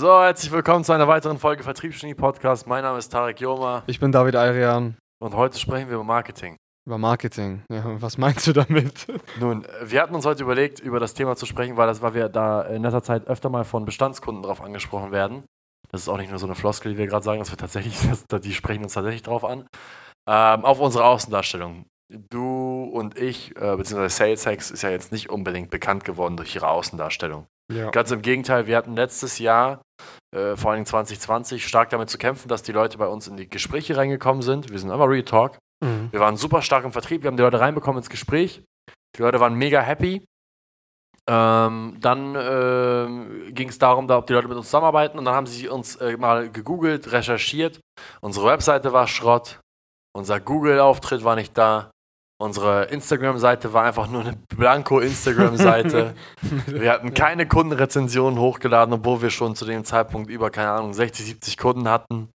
So, herzlich willkommen zu einer weiteren Folge Vertriebsgenie Podcast. Mein Name ist Tarek Joma Ich bin David Ayrian und heute sprechen wir über Marketing. über Marketing. Ja, was meinst du damit? Nun, wir hatten uns heute überlegt, über das Thema zu sprechen, weil, das, weil wir da in letzter Zeit öfter mal von Bestandskunden drauf angesprochen werden. Das ist auch nicht nur so eine Floskel, die wir gerade sagen, dass wir tatsächlich, das, die sprechen uns tatsächlich drauf an. Ähm, auf unsere Außendarstellung. Du und ich, äh, beziehungsweise SalesHacks, ist ja jetzt nicht unbedingt bekannt geworden durch ihre Außendarstellung. Ja. Ganz im Gegenteil, wir hatten letztes Jahr, äh, vor allem 2020, stark damit zu kämpfen, dass die Leute bei uns in die Gespräche reingekommen sind. Wir sind aber Real Talk. Mhm. Wir waren super stark im Vertrieb, wir haben die Leute reinbekommen ins Gespräch. Die Leute waren mega happy. Ähm, dann ähm, ging es darum, da, ob die Leute mit uns zusammenarbeiten und dann haben sie uns äh, mal gegoogelt, recherchiert. Unsere Webseite war Schrott, unser Google-Auftritt war nicht da, unsere Instagram-Seite war einfach nur eine blanko Instagram-Seite. wir hatten keine Kundenrezensionen hochgeladen, obwohl wir schon zu dem Zeitpunkt über, keine Ahnung, 60, 70 Kunden hatten.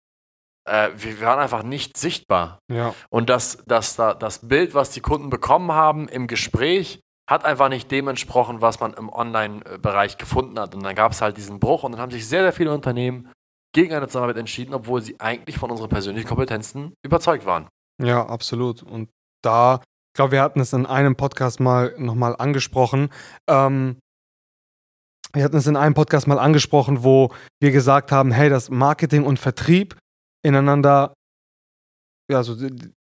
Äh, wir, waren einfach nicht sichtbar. Ja. Und das, das, da- das Bild, was die Kunden bekommen haben im Gespräch, hat einfach nicht dem entsprochen, was man im Online-Bereich gefunden hat. Und dann gab es halt diesen Bruch und dann haben sich sehr, sehr viele Unternehmen gegen eine Zusammenarbeit entschieden, obwohl sie eigentlich von unseren persönlichen Kompetenzen überzeugt waren. ja, absolut. Und da, ich glaube, wir hatten es in einem Podcast mal nochmal angesprochen. Ähm, wir hatten es in einem Podcast mal angesprochen, wo wir gesagt haben, hey, das Marketing und Vertrieb ineinander, ja, so,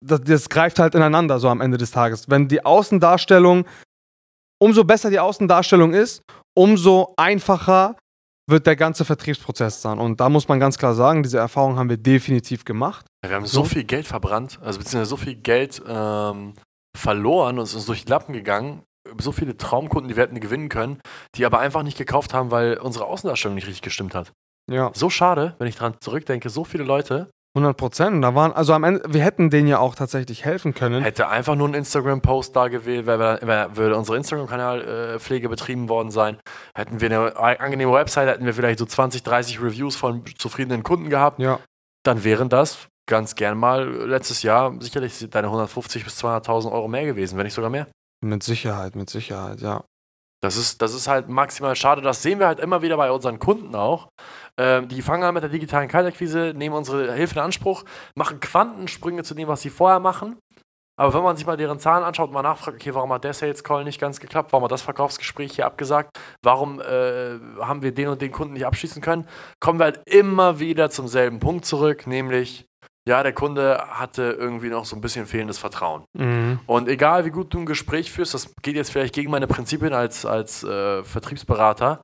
das, das greift halt ineinander so am Ende des Tages. Wenn die Außendarstellung, umso besser die Außendarstellung ist, umso einfacher wird der ganze Vertriebsprozess sein. Und da muss man ganz klar sagen, diese Erfahrung haben wir definitiv gemacht. Wir haben so So. viel Geld verbrannt, also beziehungsweise so viel Geld ähm, verloren und es ist durch die Lappen gegangen. So viele Traumkunden, die wir hätten gewinnen können, die aber einfach nicht gekauft haben, weil unsere Außendarstellung nicht richtig gestimmt hat. Ja. So schade, wenn ich dran zurückdenke, so viele Leute 100 Prozent. Da waren, also am Ende, wir hätten denen ja auch tatsächlich helfen können. Hätte einfach nur ein Instagram-Post da gewählt, wäre, wäre, würde unsere Instagram-Kanal-Pflege betrieben worden sein. Hätten wir eine angenehme Website, hätten wir vielleicht so 20, 30 Reviews von zufriedenen Kunden gehabt, Ja, dann wären das ganz gern mal letztes Jahr sicherlich deine 150 bis 200.000 Euro mehr gewesen, wenn nicht sogar mehr. mit Sicherheit, mit Sicherheit, ja. Das ist, das ist halt maximal schade. Das sehen wir halt immer wieder bei unseren Kunden auch. Ähm, die fangen an mit der digitalen Kaltakquise, nehmen unsere Hilfe in Anspruch, machen Quantensprünge zu dem, was sie vorher machen. Aber wenn man sich mal deren Zahlen anschaut und mal nachfragt, okay, warum hat der Sales Call nicht ganz geklappt, warum hat das Verkaufsgespräch hier abgesagt, warum äh, haben wir den und den Kunden nicht abschließen können, kommen wir halt immer wieder zum selben Punkt zurück, nämlich, ja, der Kunde hatte irgendwie noch so ein bisschen fehlendes Vertrauen. Mhm. Und egal wie gut du ein Gespräch führst, das geht jetzt vielleicht gegen meine Prinzipien als, als äh, Vertriebsberater.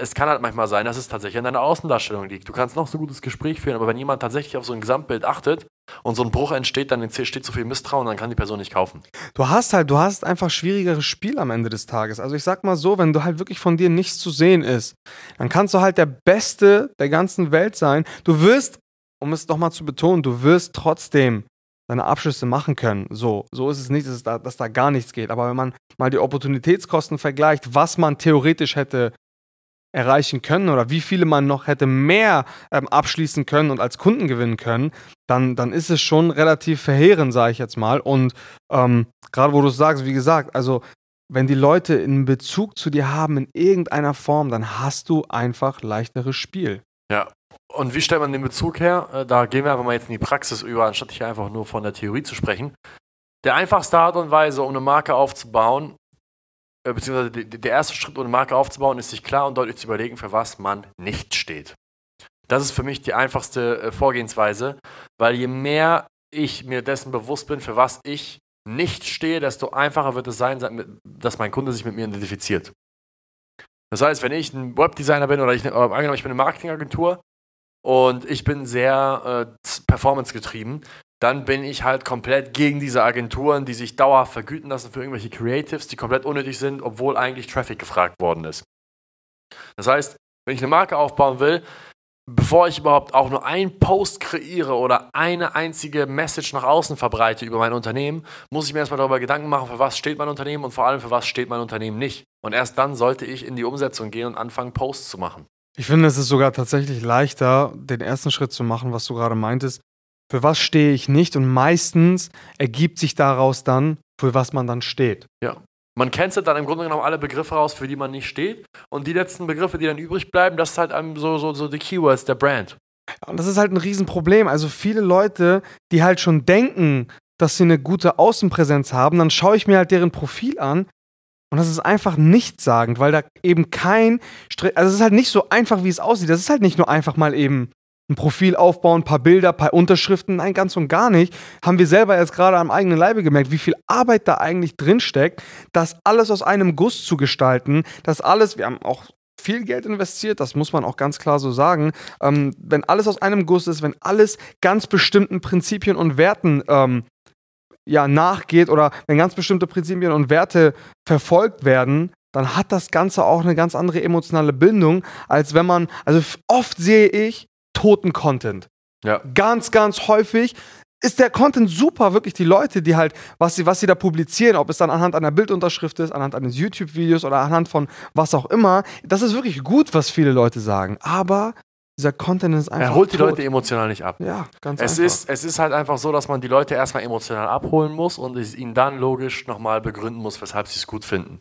Es kann halt manchmal sein, dass es tatsächlich an deiner Außendarstellung liegt. Du kannst noch so ein gutes Gespräch führen, aber wenn jemand tatsächlich auf so ein Gesamtbild achtet und so ein Bruch entsteht, dann entsteht so viel Misstrauen, dann kann die Person nicht kaufen. Du hast halt, du hast einfach schwierigeres Spiel am Ende des Tages. Also ich sag mal so, wenn du halt wirklich von dir nichts zu sehen ist, dann kannst du halt der Beste der ganzen Welt sein. Du wirst, um es doch mal zu betonen, du wirst trotzdem deine Abschlüsse machen können. So, so ist es nicht, dass, da, dass da gar nichts geht. Aber wenn man mal die Opportunitätskosten vergleicht, was man theoretisch hätte erreichen können oder wie viele man noch hätte mehr ähm, abschließen können und als Kunden gewinnen können, dann, dann ist es schon relativ verheerend, sage ich jetzt mal. Und ähm, gerade wo du es sagst, wie gesagt, also wenn die Leute einen Bezug zu dir haben in irgendeiner Form, dann hast du einfach leichteres Spiel. Ja. Und wie stellt man den Bezug her? Äh, Da gehen wir einfach mal jetzt in die Praxis über, anstatt hier einfach nur von der Theorie zu sprechen. Der einfachste Art und Weise, um eine Marke aufzubauen, äh, beziehungsweise der erste Schritt, um eine Marke aufzubauen, ist sich klar und deutlich zu überlegen, für was man nicht steht. Das ist für mich die einfachste äh, Vorgehensweise, weil je mehr ich mir dessen bewusst bin, für was ich nicht stehe, desto einfacher wird es sein, dass mein Kunde sich mit mir identifiziert. Das heißt, wenn ich ein Webdesigner bin oder ich, angenommen, ich bin eine Marketingagentur und ich bin sehr äh, performance getrieben, dann bin ich halt komplett gegen diese Agenturen, die sich dauerhaft vergüten lassen für irgendwelche Creatives, die komplett unnötig sind, obwohl eigentlich Traffic gefragt worden ist. Das heißt, wenn ich eine Marke aufbauen will, bevor ich überhaupt auch nur einen Post kreiere oder eine einzige Message nach außen verbreite über mein Unternehmen, muss ich mir erstmal darüber Gedanken machen, für was steht mein Unternehmen und vor allem für was steht mein Unternehmen nicht. Und erst dann sollte ich in die Umsetzung gehen und anfangen, Posts zu machen. Ich finde, es ist sogar tatsächlich leichter, den ersten Schritt zu machen, was du gerade meintest. Für was stehe ich nicht? Und meistens ergibt sich daraus dann, für was man dann steht. Ja. Man kennt dann im Grunde genommen alle Begriffe raus, für die man nicht steht. Und die letzten Begriffe, die dann übrig bleiben, das ist halt einem so, so, so die Keywords der Brand. Und das ist halt ein Riesenproblem. Also viele Leute, die halt schon denken, dass sie eine gute Außenpräsenz haben, dann schaue ich mir halt deren Profil an und das ist einfach nichtssagend, weil da eben kein, Stre also es ist halt nicht so einfach, wie es aussieht. Das ist halt nicht nur einfach mal eben ein Profil aufbauen, ein paar Bilder, ein paar Unterschriften. Nein, ganz und gar nicht. Haben wir selber jetzt gerade am eigenen Leibe gemerkt, wie viel Arbeit da eigentlich drinsteckt, das alles aus einem Guss zu gestalten. Das alles, wir haben auch viel Geld investiert, das muss man auch ganz klar so sagen. Ähm, wenn alles aus einem Guss ist, wenn alles ganz bestimmten Prinzipien und Werten ähm, ja, nachgeht oder wenn ganz bestimmte Prinzipien und Werte verfolgt werden, dann hat das Ganze auch eine ganz andere emotionale Bindung, als wenn man, also oft sehe ich toten Content. Ja. Ganz, ganz häufig ist der Content super, wirklich die Leute, die halt, was sie, was sie da publizieren, ob es dann anhand einer Bildunterschrift ist, anhand eines YouTube-Videos oder anhand von was auch immer, das ist wirklich gut, was viele Leute sagen. Aber dieser Content ist einfach. Er holt die tot. Leute emotional nicht ab. Ja, ganz es einfach. Ist, es ist halt einfach so, dass man die Leute erstmal emotional abholen muss und es ihnen dann logisch nochmal begründen muss, weshalb sie es gut finden.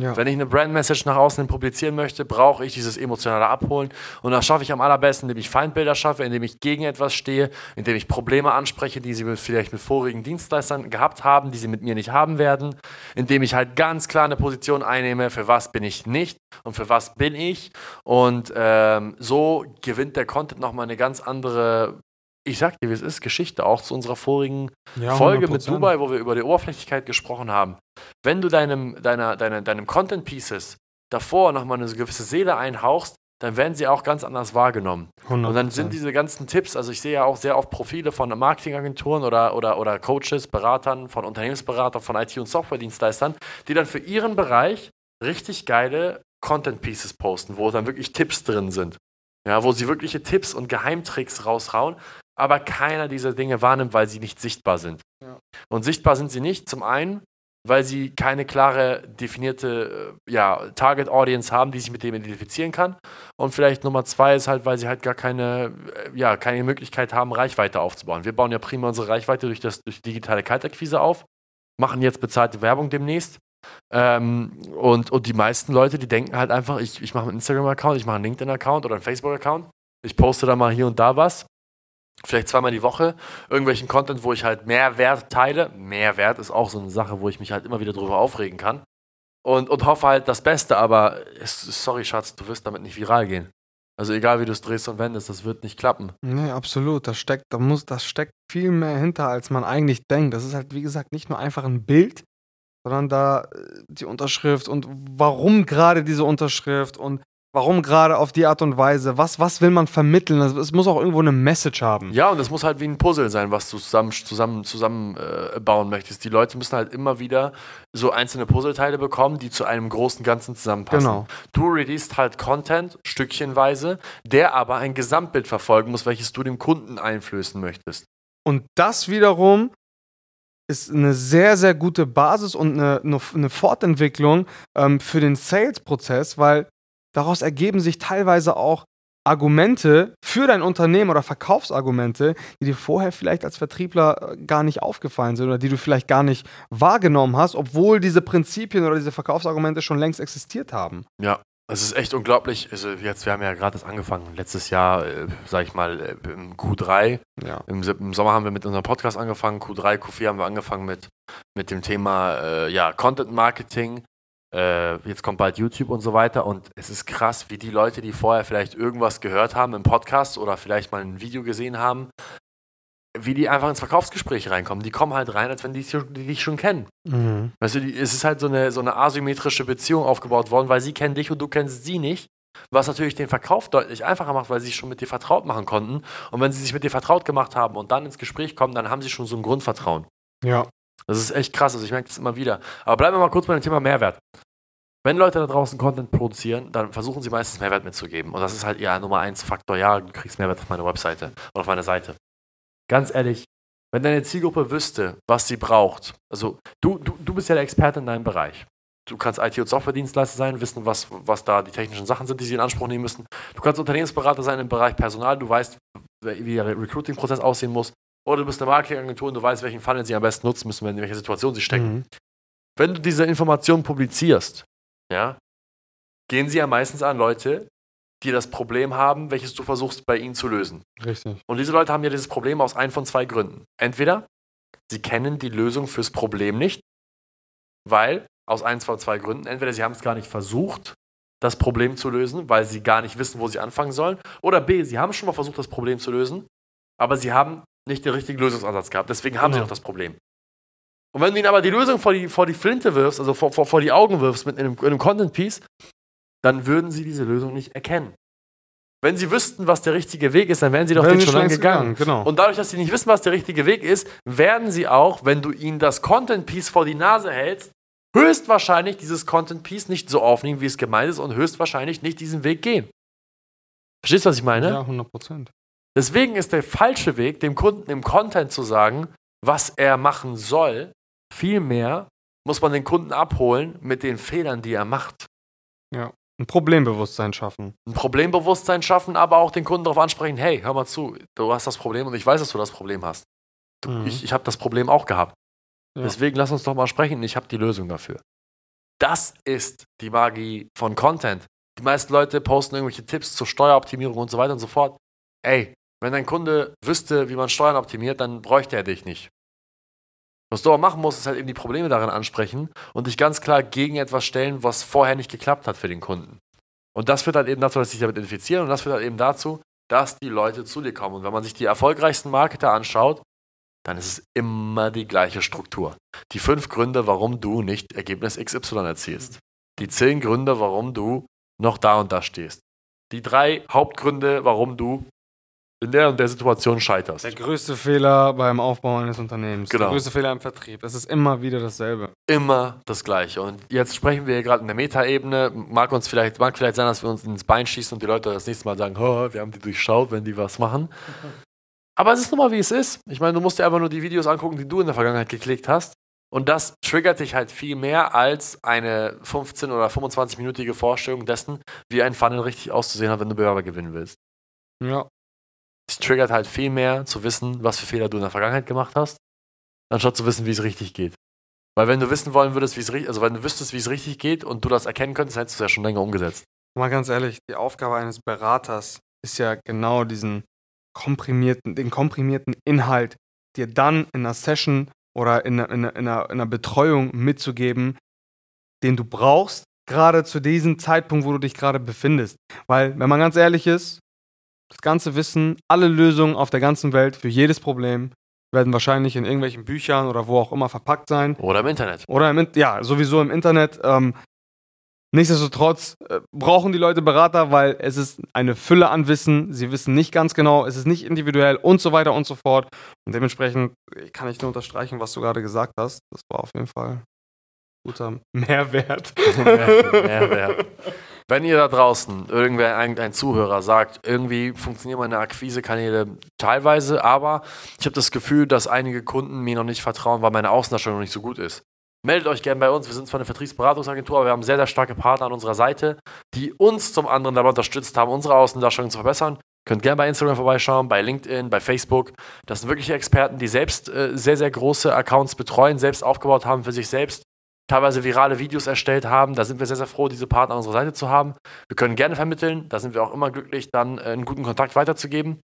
Ja. Wenn ich eine Brand-Message nach außen publizieren möchte, brauche ich dieses emotionale Abholen. Und das schaffe ich am allerbesten, indem ich Feindbilder schaffe, indem ich gegen etwas stehe, indem ich Probleme anspreche, die sie mit, vielleicht mit vorigen Dienstleistern gehabt haben, die sie mit mir nicht haben werden, indem ich halt ganz klar eine Position einnehme, für was bin ich nicht und für was bin ich. Und ähm, so gewinnt der Content nochmal eine ganz andere ich sag dir, wie es ist, Geschichte, auch zu unserer vorigen ja, Folge mit Dubai, wo wir über die Oberflächlichkeit gesprochen haben. Wenn du deinem, deiner, deiner, deinem Content Pieces davor nochmal eine gewisse Seele einhauchst, dann werden sie auch ganz anders wahrgenommen. 100%. Und dann sind diese ganzen Tipps, also ich sehe ja auch sehr oft Profile von Marketingagenturen oder, oder, oder Coaches, Beratern, von Unternehmensberatern, von IT- und Softwaredienstleistern, die dann für ihren Bereich richtig geile Content Pieces posten, wo dann wirklich Tipps drin sind. Ja, wo sie wirkliche Tipps und Geheimtricks raushauen, aber keiner dieser Dinge wahrnimmt, weil sie nicht sichtbar sind. Ja. Und sichtbar sind sie nicht, zum einen, weil sie keine klare, definierte äh, ja, Target Audience haben, die sich mit dem identifizieren kann. Und vielleicht Nummer zwei ist halt, weil sie halt gar keine, äh, ja, keine Möglichkeit haben, Reichweite aufzubauen. Wir bauen ja prima unsere Reichweite durch, das, durch digitale Kaltakquise auf, machen jetzt bezahlte Werbung demnächst. Ähm, und, und die meisten Leute, die denken halt einfach, ich, ich mache einen Instagram-Account, ich mache einen LinkedIn-Account oder einen Facebook-Account. Ich poste da mal hier und da was vielleicht zweimal die Woche irgendwelchen Content, wo ich halt Mehrwert teile. Mehrwert ist auch so eine Sache, wo ich mich halt immer wieder drüber aufregen kann. Und, und hoffe halt das Beste, aber sorry, Schatz, du wirst damit nicht viral gehen. Also egal wie du es drehst und wendest, das wird nicht klappen. Nee, absolut. Das steckt, da muss, das steckt viel mehr hinter, als man eigentlich denkt. Das ist halt, wie gesagt, nicht nur einfach ein Bild, sondern da äh, die Unterschrift und warum gerade diese Unterschrift und Warum gerade auf die Art und Weise? Was, was will man vermitteln? Also, es muss auch irgendwo eine Message haben. Ja, und es muss halt wie ein Puzzle sein, was du zusammen, zusammen, zusammen äh, bauen möchtest. Die Leute müssen halt immer wieder so einzelne Puzzleteile bekommen, die zu einem großen Ganzen zusammenpassen. Genau. Du releast halt Content stückchenweise, der aber ein Gesamtbild verfolgen muss, welches du dem Kunden einflößen möchtest. Und das wiederum ist eine sehr, sehr gute Basis und eine, eine Fortentwicklung ähm, für den Sales-Prozess, weil daraus ergeben sich teilweise auch Argumente für dein Unternehmen oder Verkaufsargumente, die dir vorher vielleicht als Vertriebler äh, gar nicht aufgefallen sind oder die du vielleicht gar nicht wahrgenommen hast, obwohl diese Prinzipien oder diese Verkaufsargumente schon längst existiert haben. Ja, es ist echt unglaublich. Also jetzt, wir haben ja gerade das angefangen, letztes Jahr, äh, sag ich mal, äh, im Q3. Ja. Im, Im, Sommer haben wir mit unserem Podcast angefangen, Q3, Q4 haben wir angefangen mit, mit dem Thema äh, ja, Content Marketing. Äh, jetzt kommt bald YouTube und so weiter. Und es ist krass, wie die Leute, die vorher vielleicht irgendwas gehört haben im Podcast oder vielleicht mal ein Video gesehen haben, wie die einfach ins Verkaufsgespräch reinkommen. Die kommen halt rein, als wenn die, die dich schon kennen. Mhm. Weißt du, die, es ist halt so eine, so eine asymmetrische Beziehung aufgebaut worden, weil sie kennen dich und du kennst sie nicht. Was natürlich den Verkauf deutlich einfacher macht, weil sie sich schon mit dir vertraut machen konnten. Und wenn sie sich mit dir vertraut gemacht haben und dann ins Gespräch kommen, dann haben sie schon so ein Grundvertrauen. Ja. Das ist echt krass, also ich merke das immer wieder. Aber bleiben wir mal kurz bei dem Thema Mehrwert. Wenn Leute da draußen Content produzieren, dann versuchen sie meistens Mehrwert mitzugeben. Und das ist halt ihr Nummer eins Faktor. Ja, du kriegst Mehrwert auf meiner Webseite oder auf meiner Seite. Ganz ehrlich, wenn deine Zielgruppe wüsste, was sie braucht, also du, du, du bist ja der Experte in deinem Bereich. Du kannst IT- und Software-Dienstleister sein, wissen, was, was da die technischen Sachen sind, die sie in Anspruch nehmen müssen. Du kannst Unternehmensberater sein im Bereich Personal, du weißt, wie der Recruiting-Prozess aussehen muss. Oder du bist eine Marketingagentur und du weißt, welchen Funnel sie am besten nutzen müssen, in welcher Situation sie stecken. Mhm. wenn du diese Information publizierst, ja, gehen sie ja meistens an Leute, die das Problem haben, welches du versuchst bei ihnen zu lösen. Richtig. Und diese Leute haben ja dieses Problem aus ein von zwei Gründen. Entweder sie kennen die Lösung fürs Problem nicht, weil aus ein von zwei Gründen, entweder sie haben es gar nicht versucht, das Problem zu lösen, weil sie gar nicht wissen, wo sie anfangen sollen, oder B, sie haben schon mal versucht, das Problem zu lösen, aber sie haben nicht den richtigen Lösungsansatz gehabt. Deswegen haben sie Genau. noch das Problem. Und wenn du ihnen aber die Lösung vor die, vor die Flinte wirfst, also vor, vor, vor die Augen wirfst mit einem, einem Content-Piece, dann würden sie diese Lösung nicht erkennen. Wenn sie wüssten, was der richtige Weg ist, dann wären sie doch den sie schon lange längst gegangen. Genau. Und dadurch, dass sie nicht wissen, was der richtige Weg ist, werden sie auch, wenn du ihnen das Content-Piece vor die Nase hältst, höchstwahrscheinlich dieses Content-Piece nicht so aufnehmen, wie es gemeint ist und höchstwahrscheinlich nicht diesen Weg gehen. Verstehst du, was ich meine? ja, 100 Prozent. Deswegen ist der falsche Weg, dem Kunden im Content zu sagen, was er machen soll. Vielmehr muss man den Kunden abholen mit den Fehlern, die er macht. Ein Problembewusstsein schaffen. Ein Problembewusstsein schaffen, aber auch den Kunden darauf ansprechen, hey, hör mal zu, du hast das Problem und ich weiß, dass du das Problem hast. Du, Mhm. Ich, ich habe das Problem auch gehabt. Ja. Deswegen lass uns doch mal sprechen, ich habe die Lösung dafür. Das ist die Magie von Content. Die meisten Leute posten irgendwelche Tipps zur Steueroptimierung und so weiter und so fort. Ey, wenn dein Kunde wüsste, wie man Steuern optimiert, dann bräuchte er dich nicht. Was du aber machen musst, ist halt eben die Probleme darin ansprechen und dich ganz klar gegen etwas stellen, was vorher nicht geklappt hat für den Kunden. Und das führt halt eben dazu, dass sie sich damit identifizieren und das führt halt eben dazu, dass die Leute zu dir kommen. Und wenn man sich die erfolgreichsten Marketer anschaut, dann ist es immer die gleiche Struktur. Die fünf Gründe, warum du nicht Ergebnis XY erzielst. Die zehn Gründe, warum du noch da und da stehst. Die drei Hauptgründe, warum du in der und der Situation scheiterst. Der größte Fehler beim Aufbau eines Unternehmens. Genau. Der größte Fehler im Vertrieb. Es ist immer wieder dasselbe. Immer das Gleiche. Und jetzt sprechen wir hier gerade in der Metaebene. Mag uns vielleicht, mag vielleicht sein, dass wir uns ins Bein schießen und die Leute das nächste Mal sagen, "Oh, wir haben die durchschaut, wenn die was machen. Aber es ist nun mal, wie es ist. Ich meine, du musst dir einfach nur die Videos angucken, die du in der Vergangenheit geklickt hast. Und das triggert dich halt viel mehr als eine 15- oder 25-minütige Vorstellung dessen, wie ein Funnel richtig auszusehen hat, wenn du Bewerber gewinnen willst. Ja. Es triggert halt viel mehr zu wissen, was für Fehler du in der Vergangenheit gemacht hast, anstatt zu wissen, wie es richtig geht. Weil wenn du wissen wollen würdest, wie es richtig, also wenn du wüsstest, wie es richtig geht und du das erkennen könntest, hättest du es ja schon länger umgesetzt. Mal ganz ehrlich, die Aufgabe eines Beraters ist ja genau diesen komprimierten, den komprimierten Inhalt dir dann in einer Session oder in einer, in einer, in einer, in einer Betreuung mitzugeben, den du brauchst, gerade zu diesem Zeitpunkt, wo du dich gerade befindest. Weil, wenn man ganz ehrlich ist, das ganze Wissen, alle Lösungen auf der ganzen Welt für jedes Problem werden wahrscheinlich in irgendwelchen Büchern oder wo auch immer verpackt sein. Oder im Internet. Oder im, In- ja, sowieso im Internet. Ähm, nichtsdestotrotz äh, brauchen die Leute Berater, weil es ist eine Fülle an Wissen. Sie wissen nicht ganz genau, es ist nicht individuell und so weiter und so fort. Und dementsprechend äh, kann ich nur unterstreichen, was du gerade gesagt hast. Das war auf jeden Fall guter Mehrwert. Mehrwert. Wenn ihr da draußen, irgendwer, ein, ein Zuhörer sagt, irgendwie funktionieren meine Akquisekanäle teilweise, aber ich habe das Gefühl, dass einige Kunden mir noch nicht vertrauen, weil meine Außendarstellung noch nicht so gut ist. Meldet euch gerne bei uns. Wir sind zwar eine Vertriebsberatungsagentur, aber wir haben sehr, sehr starke Partner an unserer Seite, die uns zum anderen dabei unterstützt haben, unsere Außendarstellung zu verbessern. Könnt gerne bei Instagram vorbeischauen, bei LinkedIn, bei Facebook. Das sind wirkliche Experten, die selbst äh, sehr, sehr große Accounts betreuen, selbst aufgebaut haben für sich selbst teilweise virale Videos erstellt haben. Da sind wir sehr, sehr froh, diese Partner an unserer Seite zu haben. Wir können gerne vermitteln. Da sind wir auch immer glücklich, dann äh, einen guten Kontakt weiterzugeben.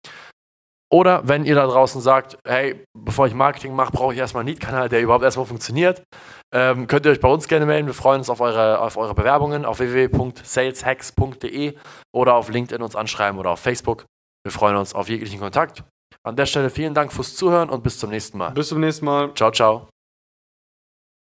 Oder wenn ihr da draußen sagt, hey, bevor ich Marketing mache, brauche ich erstmal einen Lead-Kanal, der überhaupt erstmal funktioniert, ähm, könnt ihr euch bei uns gerne melden. Wir freuen uns auf eure, auf eure Bewerbungen auf www.saleshacks.de oder auf LinkedIn uns anschreiben oder auf Facebook. Wir freuen uns auf jeglichen Kontakt. An der Stelle vielen Dank fürs Zuhören und bis zum nächsten Mal. Bis zum nächsten Mal. Ciao, ciao.